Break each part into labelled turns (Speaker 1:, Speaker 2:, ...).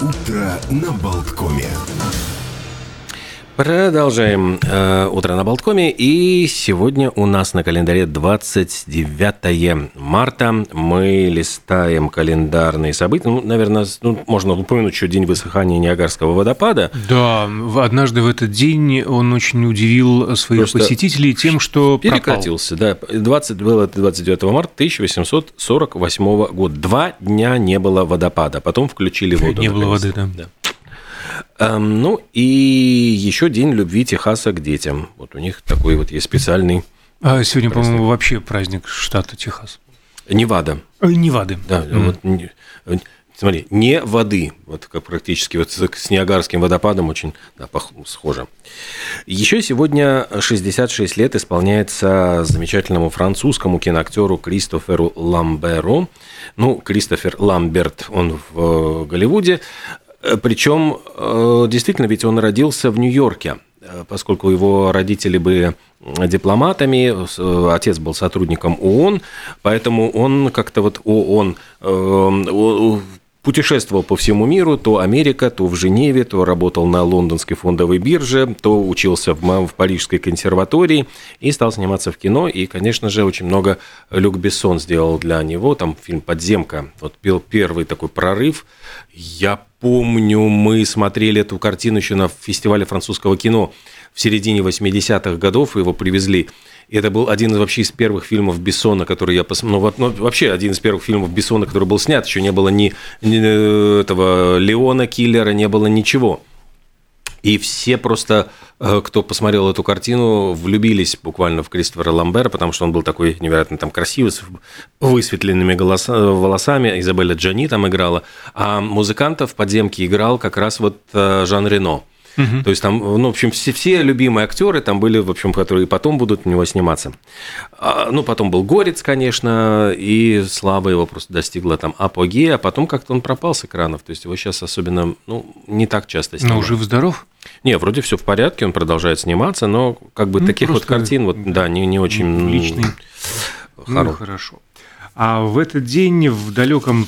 Speaker 1: Утро на Болткоме.
Speaker 2: Продолжаем э, утро на Болткоме. И сегодня у нас на календаре 29 марта. Мы листаем календарные события. Ну, наверное, ну, можно упомянуть еще день высыхания Ниагарского водопада.
Speaker 3: Да, однажды в этот день он очень удивил своих
Speaker 2: Просто
Speaker 3: посетителей тем, что
Speaker 2: Перекатился, да. 20, было это 29 марта 1848 года. Два дня не было водопада. Потом включили воду.
Speaker 3: Не было
Speaker 2: наконец-то.
Speaker 3: воды, да.
Speaker 2: Эм, ну и еще день любви Техаса к детям. Вот у них такой вот есть специальный.
Speaker 3: А сегодня, по-моему, вообще праздник штата Техас.
Speaker 2: Невада.
Speaker 3: Э, Невады.
Speaker 2: Да,
Speaker 3: Мгм.
Speaker 2: вот э, смотри, не воды, вот как практически вот с Ниагарским водопадом очень да, схоже. Еще сегодня 66 лет исполняется замечательному французскому киноактеру Кристоферу Ламберу. Ну, Кристофер Ламберт, он в э, Голливуде. Э, Причем, э, действительно, ведь он родился в Нью-Йорке, э, поскольку его родители были дипломатами, отец был сотрудником ООН, поэтому он как-то вот ООН э, о- путешествовал по всему миру, то Америка, то в Женеве, то работал на лондонской фондовой бирже, то учился в, в Парижской консерватории и стал сниматься в кино. И, конечно же, очень много Люк Бессон сделал для него. Там фильм «Подземка». Вот был первый такой прорыв. Я помню, мы смотрели эту картину еще на фестивале французского кино в середине 80-х годов, его привезли. И это был один из вообще из первых фильмов Бессона, который я посмотрел. Ну, ну, вообще один из первых фильмов Бессона, который был снят. Еще не было ни, ни, э, этого Леона Киллера, не было ничего. И все просто, э, кто посмотрел эту картину, влюбились буквально в Кристофера Ламбера, потому что он был такой невероятно там красивый, с высветленными голоса- волосами. Изабелла Джани там играла. А музыкантов в подземке играл как раз вот э, Жан Рено. То есть там, ну, в общем, все, все любимые актеры там были, в общем, которые потом будут у него сниматься. А, Ну, потом был Горец, конечно, и слава его просто достигла там апогея, а потом как-то он пропал с экранов. То есть его сейчас особенно, ну, не так часто
Speaker 3: Но
Speaker 2: снимают.
Speaker 3: жив-здоров?
Speaker 2: Не, вроде все в порядке, он продолжает сниматься, но как бы
Speaker 3: Ну,
Speaker 2: таких вот картин, вот, да, не, не очень
Speaker 3: Личный. Ну,
Speaker 2: хоро-
Speaker 3: хорошо. А в этот день, в далеком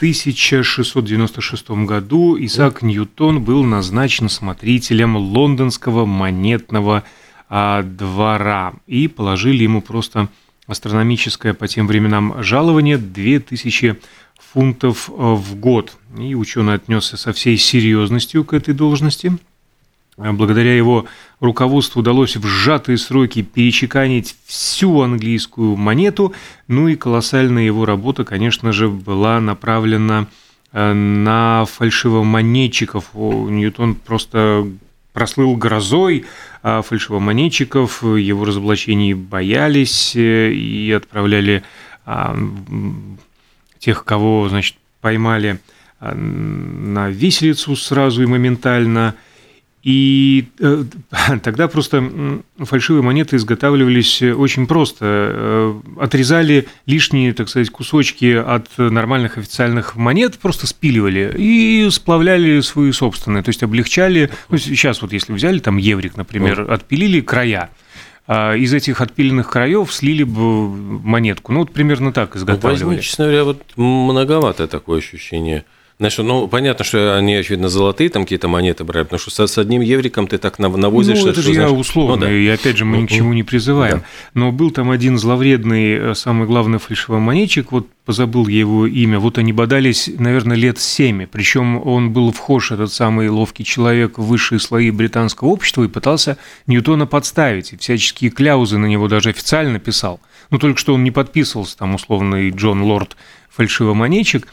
Speaker 3: 1696 году, Исаак Ньютон был назначен смотрителем лондонского монетного а, двора. И положили ему просто астрономическое по тем временам жалование 2000 фунтов э, в год. И ученый отнесся со всей серьезностью к этой должности. А Благодаря его руководству удалось в сжатые сроки перечеканить всю английскую монету, ну и колоссальная его работа, конечно же, была направлена э, на фальшивомонетчиков. Ньютон просто прослыл грозой а фальшивомонетчиков, его разоблачений боялись э, и отправляли а, тех, кого, значит, поймали а, на виселицу сразу и моментально. И э, тогда просто фальшивые монеты изготавливались очень просто. Э, Отрезали лишние, так сказать, кусочки от нормальных официальных монет, просто спиливали и сплавляли свои собственные, то есть облегчали. Ну, сейчас вот если взяли там еврик, например, отпилили края, а из этих отпиленных краев слили бы монетку. Ну, вот примерно так
Speaker 2: Ну,
Speaker 3: изготавливали.
Speaker 2: возьми, честно говоря, вот многовато такое ощущение. Знаешь, ну, понятно, что они, очевидно, золотые там какие-то монеты брали, потому что с одним евриком ты так нав- навозишь.
Speaker 3: Ну, это же я
Speaker 2: знаешь,
Speaker 3: условно,
Speaker 2: ну да.
Speaker 3: и опять же мы ни к
Speaker 2: Ну,
Speaker 3: чему не призываем.
Speaker 2: да.
Speaker 3: Но был там один зловредный, э, самый главный фальшивомонетчик, вот позабыл я его имя, вот они бодались, наверное, лет семь, причем он был вхож, этот самый ловкий человек, в высшие слои британского общества и пытался Ньютона подставить, и всяческие кляузы на него даже официально писал. Ну, только что он не подписывался, там, условный Джон Лорд фальшивомонетчик,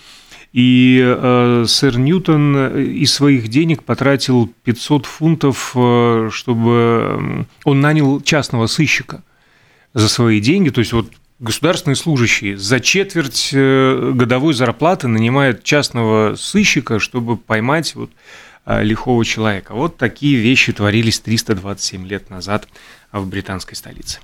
Speaker 3: и э, сэр Ньютон э, из своих денег потратил 500 фунтов, э, чтобы он нанял частного сыщика за свои деньги. То есть вот государственные служащие за четверть э, годовой зарплаты нанимают частного сыщика, чтобы поймать вот лихого человека. Вот такие вещи творились 327 лет назад в британской столице.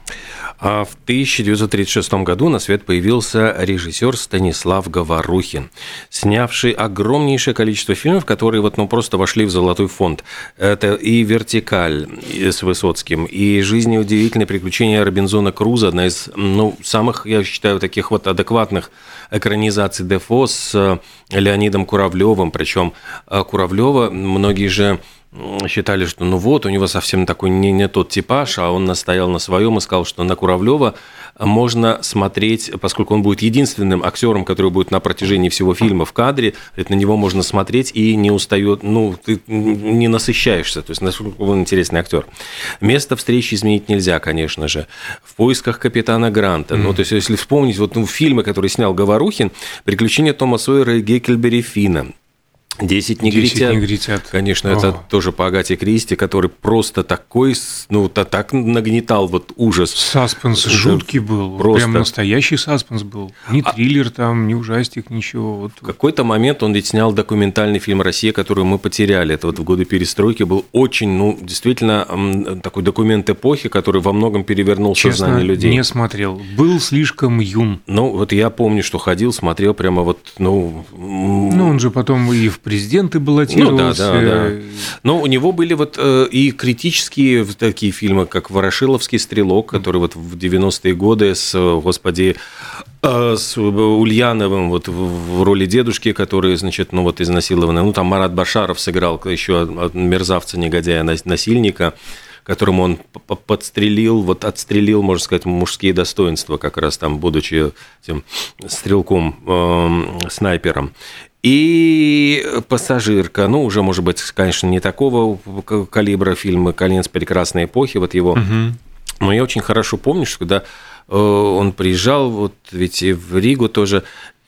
Speaker 2: А в 1936 году на свет появился режиссер Станислав Говорухин, снявший огромнейшее количество фильмов, которые вот, ну, просто вошли в золотой фонд. Это и «Вертикаль» с Высоцким, и «Жизнь и удивительные приключения Робинзона Круза», одна из ну, самых, я считаю, таких вот адекватных экранизаций Дефо с Леонидом Куравлевым, причем э, Куравлева многие же считали, что ну вот, у него совсем такой не, не тот типаж, а он настоял на своем и сказал, что на Куравлева можно смотреть, поскольку он будет единственным актером, который будет на протяжении всего фильма в кадре, на него можно смотреть и не устает, ну, ты не насыщаешься, то есть насколько он интересный актер. Место встречи изменить нельзя, конечно же. В поисках капитана Гранта. Mm-hmm. Ну, то есть, если вспомнить вот ну, фильмы, которые снял Говорухин, «Приключения Тома Сойера и Геккельбери Фина», Десять негритят. Десять негритят. Конечно, О. это тоже по Агате Кристи, который просто такой, ну, то так нагнетал вот ужас.
Speaker 3: Саспенс это жуткий был. Просто... Прям настоящий саспенс был. Ни а... триллер там, ни ужастик, ничего. Вот.
Speaker 2: В какой-то момент он ведь снял документальный фильм «Россия», который мы потеряли. Это вот в годы перестройки был очень, ну, действительно, такой документ эпохи, который во многом перевернул Честно, сознание людей.
Speaker 3: не смотрел. Был слишком юн.
Speaker 2: Ну, вот я помню, что ходил, смотрел прямо вот, ну...
Speaker 3: Ну, он же потом и в президенты баллотировался. Ну, да, да, да.
Speaker 2: Но у него были вот э, и критические такие фильмы, как «Ворошиловский стрелок», который вот в 90-е годы с, господи, э, с Ульяновым вот в роли дедушки, который, значит, ну вот изнасилованный. Ну, там Марат Башаров сыграл еще мерзавца, негодяя, насильника которому он подстрелил, вот отстрелил, можно сказать, мужские достоинства, как раз там, будучи этим стрелком, э, снайпером. И «Пассажирка», ну, уже, может быть, конечно, не такого калибра фильма «Конец прекрасной эпохи», вот его. Угу. Но я очень хорошо помню, что когда э, он приезжал, вот ведь и в Ригу тоже,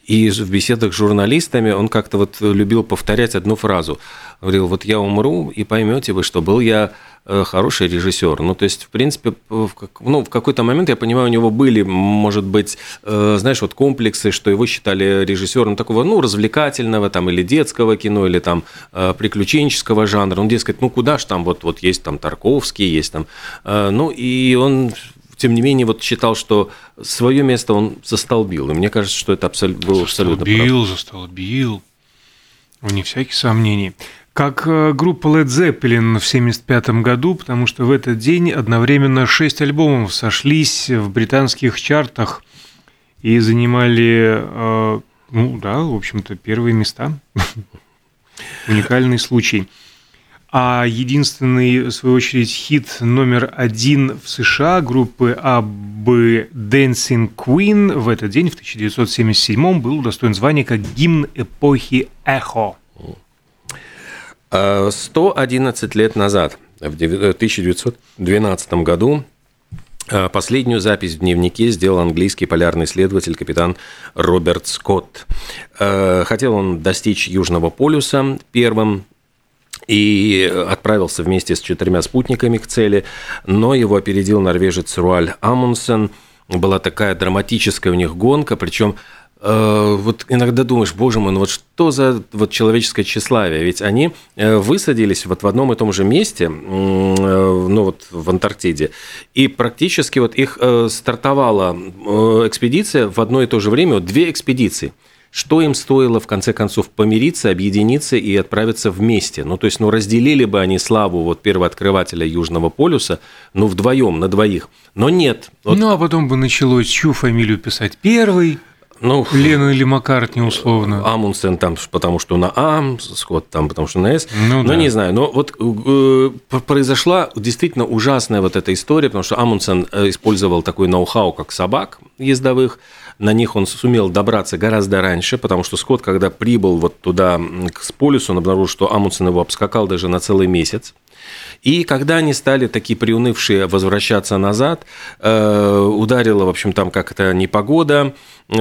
Speaker 2: и в беседах с журналистами он как-то вот любил повторять одну фразу. Говорил, вот я умру, и поймете вы, что был я хороший режиссер. Ну, то есть, в принципе, в, ну, в какой-то момент, я понимаю, у него были, может быть, э, знаешь, вот комплексы, что его считали режиссером такого, ну, развлекательного там или детского кино, или там э, приключенческого жанра. Он, дескать, ну, куда ж там, вот, вот есть там Тарковский, есть там... Ну, и он тем не менее, вот считал, что свое место он застолбил. И мне кажется, что это абсолютно было абсолютно
Speaker 3: Застолбил, застолбил. Вне всяких сомнений как э, группа Led Zeppelin в 1975 году, потому что в этот день одновременно шесть альбомов сошлись в британских чартах и занимали, э, ну да, в общем-то, первые места. Уникальный случай. А единственный, в свою очередь, хит номер один в США группы AB Dancing Queen в этот день, в 1977 был удостоен звания как гимн эпохи эхо.
Speaker 2: 111 лет назад, в 1912 году, э, Последнюю запись в дневнике сделал английский полярный исследователь капитан Роберт Скотт. Э, хотел он достичь Южного полюса первым, и отправился вместе с четырьмя спутниками к цели, но его опередил норвежец Руаль Амундсен. Была такая драматическая у них гонка, причем Э, вот иногда думаешь, боже мой, ну вот что за вот человеческое тщеславие? Ведь они э, высадились вот в одном и том же месте, э, ну вот в Антарктиде, и практически вот их стартовала экспедиция в одно и то же время, вот две экспедиции. Что им стоило, в конце концов, помириться, объединиться и отправиться вместе? Ну, то есть, ну, разделили бы они славу вот первооткрывателя Южного полюса, ну, вдвоем, на двоих. Но нет.
Speaker 3: Вот... Ну, а потом бы началось, чью фамилию писать первый, ну, Лена или Маккартни условно.
Speaker 2: Амундсен там, потому что на А, Скотт там, потому что на С. Ну, но да. не знаю. Но вот э, произошла действительно ужасная вот эта история, потому что Амундсен э, использовал такой ноу-хау, как собак ездовых. На них он сумел добраться гораздо раньше, потому что Скотт, когда прибыл вот туда, к полюсу, он обнаружил, что Амундсен его обскакал даже на целый месяц. И когда они стали такие приунывшие возвращаться назад, э, ударила, в общем, там как-то непогода,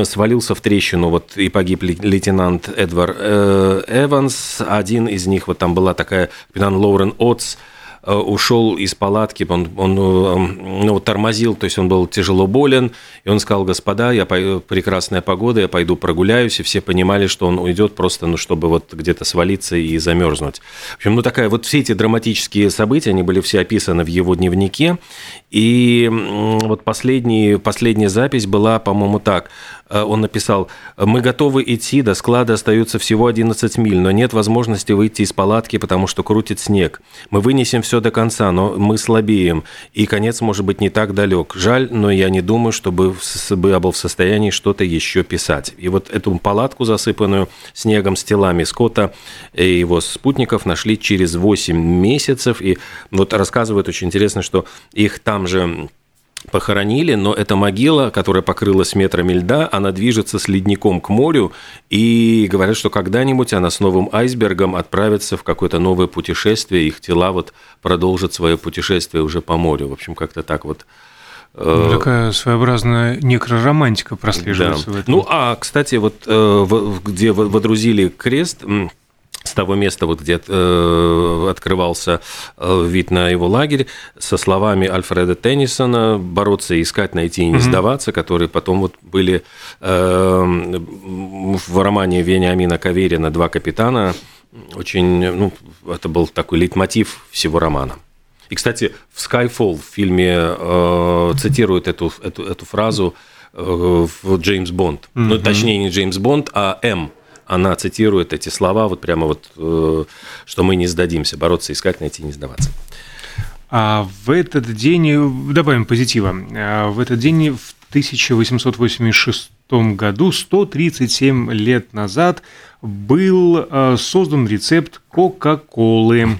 Speaker 2: свалился в трещину, вот и погиб лейтенант Эдвард э, Эванс, один из них, вот там была такая капитан Лоурен Отс, ушел из палатки, он, он ну, тормозил, то есть он был тяжело болен, и он сказал, господа, я пойду, прекрасная погода, я пойду прогуляюсь, и все понимали, что он уйдет просто, ну, чтобы вот где-то свалиться и замерзнуть. В общем, ну, такая, вот все эти драматические события, они были все описаны в его дневнике, и вот последний, последняя запись была, по-моему, так. Э, он написал, мы готовы идти, до склада остается всего 11 миль, но нет возможности выйти из палатки, потому что крутит снег. Мы вынесем все до конца, но мы слабеем, и конец может быть не так далек. Жаль, но я не думаю, чтобы я был в состоянии что-то еще писать. И вот эту палатку, засыпанную снегом с телами Скотта и его спутников, нашли через 8 месяцев, и вот рассказывают очень интересно, что их там же похоронили, но эта могила, которая покрылась метрами льда, она движется с ледником к морю, и говорят, что когда-нибудь она с новым айсбергом отправится в какое-то новое путешествие, их тела вот продолжат свое путешествие уже по морю. В общем, как-то так вот
Speaker 3: э, Такая своеобразная некроромантика прослеживается
Speaker 2: да.
Speaker 3: в этом.
Speaker 2: Ну, а, кстати, вот э, где водрузили крест, с того места, вот где э, открывался э, вид на его лагерь, со словами Альфреда Теннисона «бороться, искать, найти и не сдаваться», mm-hmm. которые потом вот были э, в романе Вениамина Каверина «Два капитана». Очень, ну, это был такой лейтмотив всего романа. И, кстати, в Skyfall в фильме э, цитируют эту, эту, эту фразу э, в Джеймс Бонд. Mm-hmm. Ну, точнее, не Джеймс Бонд, а М она цитирует эти слова, вот прямо вот, э, что мы не сдадимся, бороться, искать, найти, не сдаваться.
Speaker 3: А в этот день, добавим позитива, а в этот день в 1886 году, 137 лет назад, был э, создан рецепт Кока-Колы.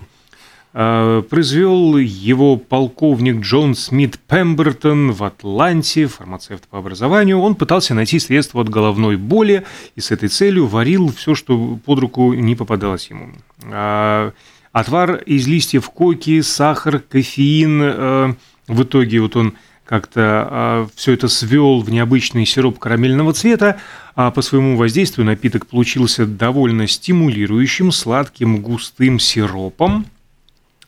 Speaker 3: Э, произвел его полковник Джон Смит Пембертон в Атланте, фармацевт по образованию. Он пытался найти средства от головной боли и с этой целью варил все, что под руку не попадалось ему. А, отвар из листьев коки, сахар, кофеин. Э, в итоге вот он как-то э, все это свел в необычный сироп карамельного цвета, а по своему воздействию напиток получился довольно стимулирующим, сладким, густым сиропом.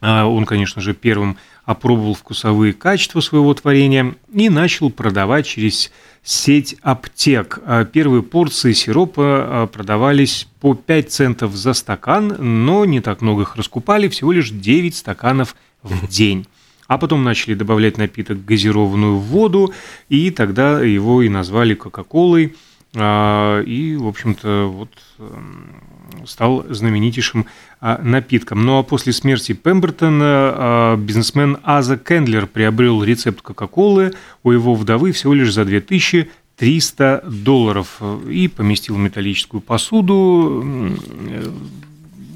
Speaker 3: А он, конечно же, первым опробовал вкусовые качества своего творения и начал продавать через сеть аптек. А первые порции сиропа а, продавались по 5 центов за стакан, но не так много их раскупали, всего лишь 9 стаканов в день. А потом начали добавлять напиток газированную воду, и тогда его и назвали Кока-Колой. И, в общем-то, вот эм, стал знаменитейшим а, напитком. Ну а после смерти Пембертона а, бизнесмен Аза Кендлер приобрел рецепт Кока-Колы у его вдовы всего лишь за 2300 долларов и поместил металлическую посуду.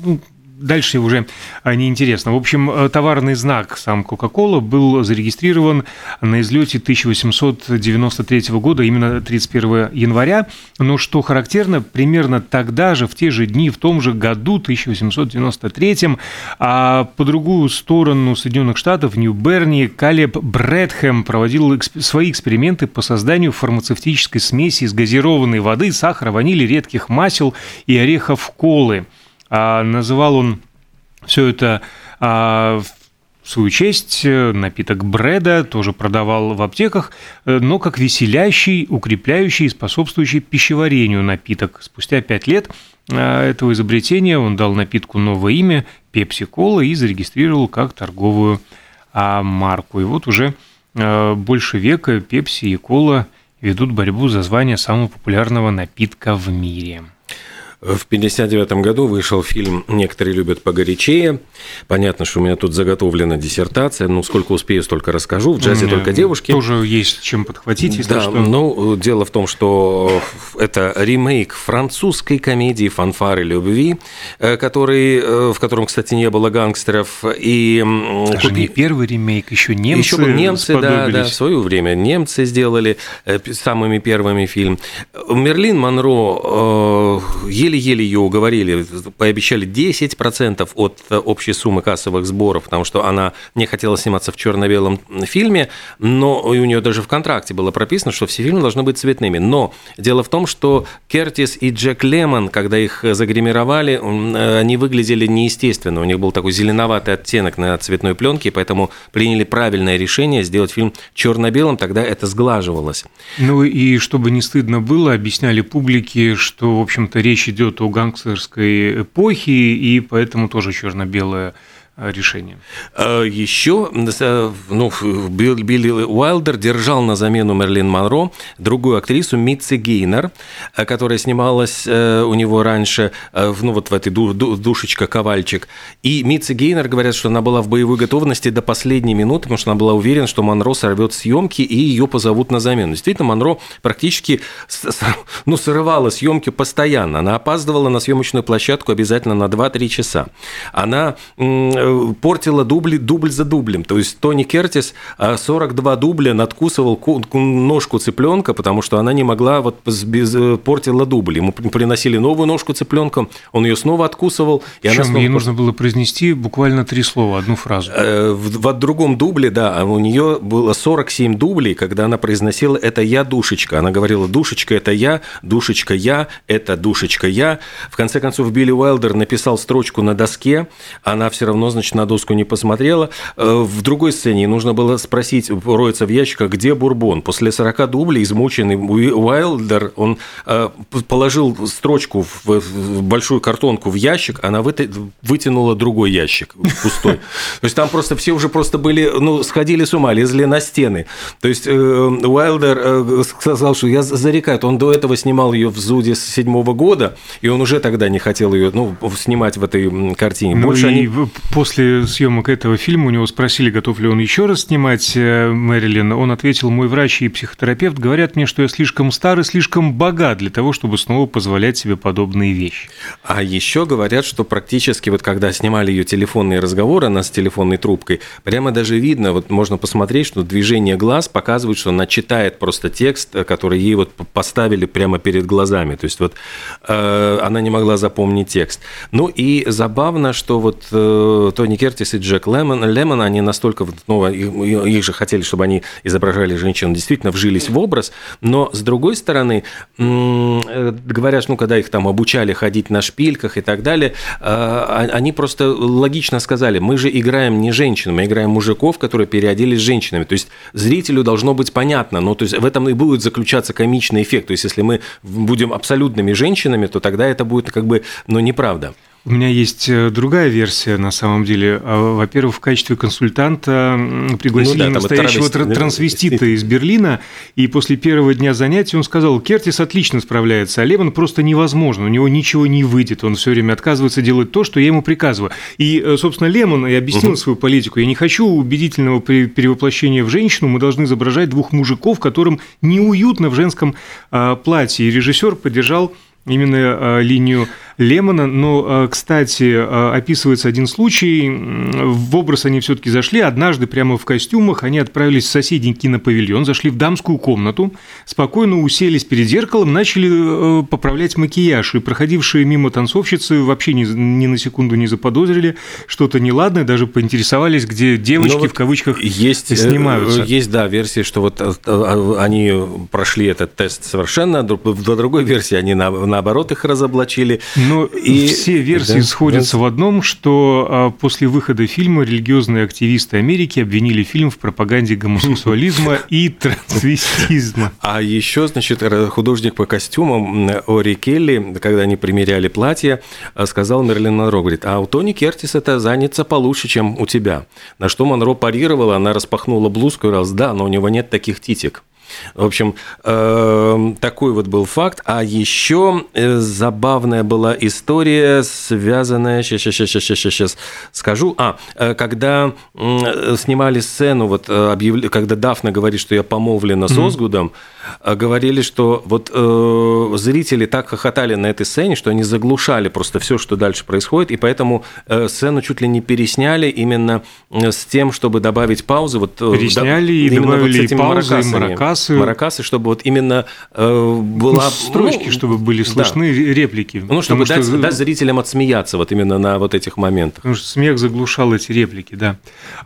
Speaker 3: Ну, дальше уже а, неинтересно. В общем, э, товарный знак сам Coca-Cola был зарегистрирован на излете 1893 года, именно 31 января. Но что характерно, примерно тогда же, в те же дни, в том же году, 1893, а по другую сторону Соединенных Штатов, в Нью-Берни, Калеб Брэдхэм проводил свои эксперименты по созданию фармацевтической смеси из газированной воды, сахара, ванили, редких масел и орехов колы – а, называл он все это а, в свою честь напиток Бреда тоже продавал в аптеках, э, но как веселящий, укрепляющий и способствующий пищеварению напиток. Спустя пять лет а, этого изобретения он дал напитку новое имя Пепси Кола и зарегистрировал как торговую марку. И вот уже больше века Пепси и Кола ведут борьбу за звание самого популярного напитка в мире.
Speaker 2: В 1959 году вышел фильм «Некоторые любят погорячее». Понятно, что у меня тут заготовлена диссертация. Ну, сколько успею, столько расскажу. В джазе только девушки.
Speaker 3: Тоже есть чем подхватить, если
Speaker 2: да,
Speaker 3: что.
Speaker 2: Ну, дело в том, что это ремейк французской комедии «Фанфары любви», э, который, э, в котором, кстати, не было гангстеров. И
Speaker 3: Даже купи... не первый ремейк, еще немцы
Speaker 2: Еще немцы, да, да, в свое время немцы сделали э, самыми первыми фильм. Мерлин Монро еле еле-еле ее уговорили, пообещали 10% от общей суммы кассовых сборов, потому что она не хотела сниматься в черно-белом фильме, но у нее даже в контракте было прописано, что все фильмы должны быть цветными. Но дело в том, что Кертис и Джек Лемон, когда их загримировали, они выглядели неестественно. У них был такой зеленоватый оттенок на цветной пленке, поэтому приняли правильное решение сделать фильм черно-белым, тогда это сглаживалось.
Speaker 3: Ну и чтобы не стыдно было, объясняли публике, что, в общем-то, речь идет о гангстерской эпохе, и поэтому тоже черно-белое Э, решением.
Speaker 2: А Еще ну, Билли Уайлдер держал на замену Мерлин Монро другую актрису Митси Гейнер, э, которая снималась э, у него раньше ну, вот в этой душечка Ковальчик. И Митси Гейнер говорят, что она была в боевой готовности до последней минуты, потому что она была уверена, что Монро сорвет съемки и ее позовут на замену. Действительно, Монро практически ну, срывала съемки постоянно. Она опаздывала на съемочную площадку обязательно на 2-3 часа. Она портила дубли, дубль за дублем. То есть Тони Кертис 42 дубля надкусывал ножку цыпленка, потому что она не могла, вот без, э, портила дубль. Ему приносили новую ножку цыпленка, он ее снова откусывал.
Speaker 3: И Причем она снова... ей нужно было произнести буквально три слова, одну фразу.
Speaker 2: Э, в, в другом дубле, да, а у нее было 47 дублей, когда она произносила «это я, душечка». Она говорила «душечка – это я, душечка я, это душечка я». В конце концов, Билли Уайлдер написал строчку на доске, она все равно, значит, на доску не посмотрела. Э, в другой сцене нужно было спросить, роется в ящиках, где Бурбон. После 40 дублей измученный Уайлдер, он э, положил строчку в большую картонку в ящик, она вытянула другой ящик пустой. То есть там просто все уже просто были, ну, сходили с ума, лезли на стены. То есть э, Уайлдер сказал, что я зарекаю, он до этого снимал ее в Зуде с седьмого года, и он уже тогда не хотел ее ну, снимать в этой картине.
Speaker 3: Ну Больше и они после съемок этого фильма у него спросили, готов ли он еще раз снимать э, Мэрилин. Он ответил, мой врач и психотерапевт говорят мне, что я слишком стар и слишком богат для того, чтобы снова позволять себе подобные вещи.
Speaker 2: А еще говорят, что практически вот когда снимали ее телефонные разговоры, она с телефонной трубкой, прямо даже видно, вот можно посмотреть, что движение глаз показывает, что она читает просто текст, который ей вот поставили прямо перед глазами. То есть вот э, она не могла запомнить текст. Ну и забавно, что вот э, Тони Кертис и Джек Лемон, Лемон, они настолько, ну, их же хотели, чтобы они изображали женщин, действительно вжились в образ, но с другой стороны, э, говорят, ну, когда их там обучали ходить на шпильках и так далее, э, они просто логично сказали, мы же играем не женщин, мы играем мужиков, которые переоделись женщинами, то есть зрителю должно быть понятно, но то есть в этом и будет заключаться комичный эффект, то есть если мы будем абсолютными женщинами, то тогда это будет как бы, ну, неправда.
Speaker 3: У меня есть э, другая версия, на самом деле. А, во-первых, в качестве консультанта пригласили ну, да, настоящего травести... трансвестита из Берлина, и после первого дня занятий он сказал, Кертис отлично справляется, а Леван просто невозможно, у него ничего не выйдет, он все время отказывается делать то, что я ему приказываю. И, э, собственно, Лемон и объяснил угу. свою политику. Я не хочу убедительного перевоплощения в женщину, мы должны изображать двух мужиков, которым неуютно в женском а, платье. И режиссер поддержал именно а, линию Лемона. Но, а, кстати, а, описывается один случай. В образ они все-таки зашли. Однажды прямо в костюмах они отправились в соседний кинопавильон, зашли в дамскую комнату, спокойно уселись перед зеркалом, начали поправлять макияж. И проходившие мимо танцовщицы вообще ни, ни на секунду не заподозрили что-то неладное, даже поинтересовались, где девочки вот в кавычках есть, э, снимаются.
Speaker 2: Есть, да, версия, что вот э, они прошли этот тест совершенно, до другой версии они наоборот их разоблачили.
Speaker 3: Но и... все версии да, сходятся да. в одном, что а, после выхода фильма религиозные активисты Америки обвинили фильм в пропаганде гомосексуализма и трансвестизма.
Speaker 2: А еще, значит, художник по костюмам Ори Келли, когда они примеряли платье, а, сказал Мерлин Монро, говорит, а у Тони Кертис это занято получше, чем у тебя. На что Монро парировала, она распахнула блузку и сказала, да, но у него нет таких титик. В общем, эм, такой вот был факт. А еще э, забавная была история, связанная... Сейчас, сейчас, сейчас, сейчас, сейчас скажу. А, э, когда снимали сцену, вот э, объявили, когда Дафна говорит, что я помолвлена с Озгудом, mm-hmm. говорили, что вот э, зрители так хохотали на этой сцене, что они заглушали просто все, что дальше происходит, и поэтому э, сцену чуть ли не пересняли именно с тем, чтобы добавить паузы. Вот,
Speaker 3: Пересняли да, и добавили вот паузы, и маракасы маракасы.
Speaker 2: Маракасы, чтобы вот именно э, была...
Speaker 3: Ну, строчки, ну, чтобы были слышны, да. реплики.
Speaker 2: Ну, чтобы дать, что... дать зрителям отсмеяться вот именно на вот этих моментах.
Speaker 3: Потому что смех заглушал эти реплики, да.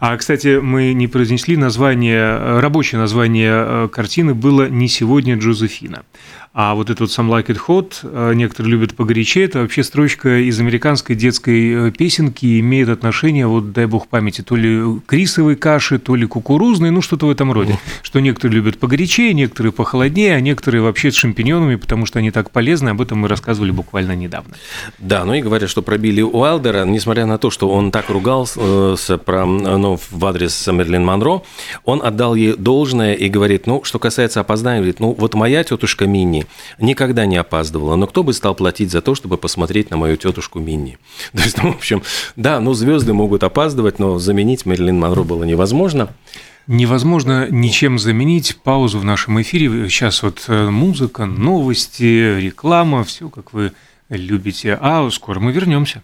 Speaker 3: А, кстати, мы не произнесли название, рабочее название э, картины было «Не сегодня Джозефина». А вот этот «Some Like It Hot», э, некоторые любят погорячее, это вообще строчка из американской детской э, песенки и имеет отношение, вот дай бог памяти, то ли к рисовой каше, то ли кукурузной, ну что-то в этом роде. Что некоторые любят погорячее, некоторые похолоднее, а некоторые вообще с шампиньонами, потому что они так полезны, об этом мы рассказывали буквально недавно.
Speaker 2: Да, ну и говорят, что про Билли Уайлдера, несмотря на то, что он так ругался про, ну, в адрес Мерлин Монро, он отдал ей должное и говорит, ну, что касается опоздания, говорит, ну, вот моя тетушка Мини, никогда не опаздывала. Но кто бы стал платить за то, чтобы посмотреть на мою тетушку Минни? То есть, ну, в общем, да, ну, звезды могут опаздывать, но заменить Мэрилин Монро было невозможно.
Speaker 3: Невозможно ничем заменить паузу в нашем эфире. Сейчас вот э, музыка, новости, реклама, все как вы любите. А скоро мы вернемся.